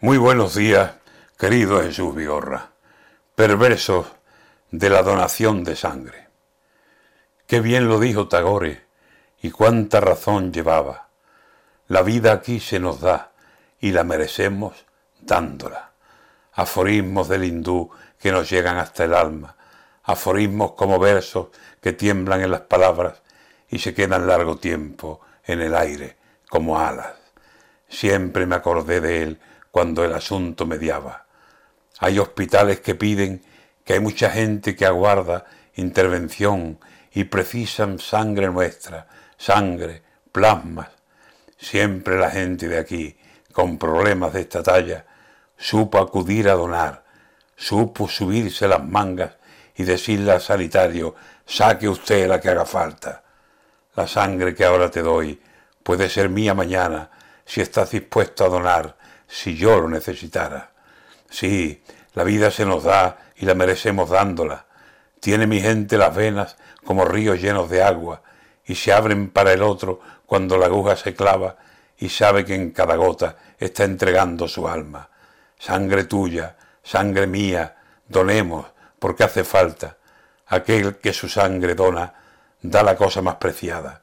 Muy buenos días, querido Jesús Vigorra, perversos de la donación de sangre. Qué bien lo dijo Tagore y cuánta razón llevaba. La vida aquí se nos da y la merecemos dándola. Aforismos del hindú que nos llegan hasta el alma, aforismos como versos que tiemblan en las palabras y se quedan largo tiempo en el aire como alas. Siempre me acordé de él cuando el asunto mediaba. Hay hospitales que piden que hay mucha gente que aguarda intervención y precisan sangre nuestra, sangre, plasmas. Siempre la gente de aquí, con problemas de esta talla, supo acudir a donar, supo subirse las mangas y decirle al sanitario, saque usted la que haga falta. La sangre que ahora te doy puede ser mía mañana si estás dispuesto a donar si yo lo necesitara. Sí, la vida se nos da y la merecemos dándola. Tiene mi gente las venas como ríos llenos de agua y se abren para el otro cuando la aguja se clava y sabe que en cada gota está entregando su alma. Sangre tuya, sangre mía, donemos porque hace falta. Aquel que su sangre dona da la cosa más preciada.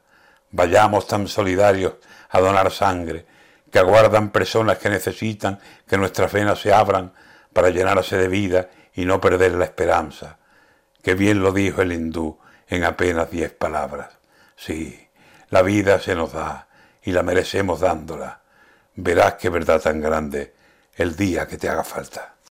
Vayamos tan solidarios a donar sangre que aguardan personas que necesitan que nuestras venas se abran para llenarse de vida y no perder la esperanza. Que bien lo dijo el hindú en apenas diez palabras. Sí, la vida se nos da y la merecemos dándola. Verás qué verdad tan grande el día que te haga falta.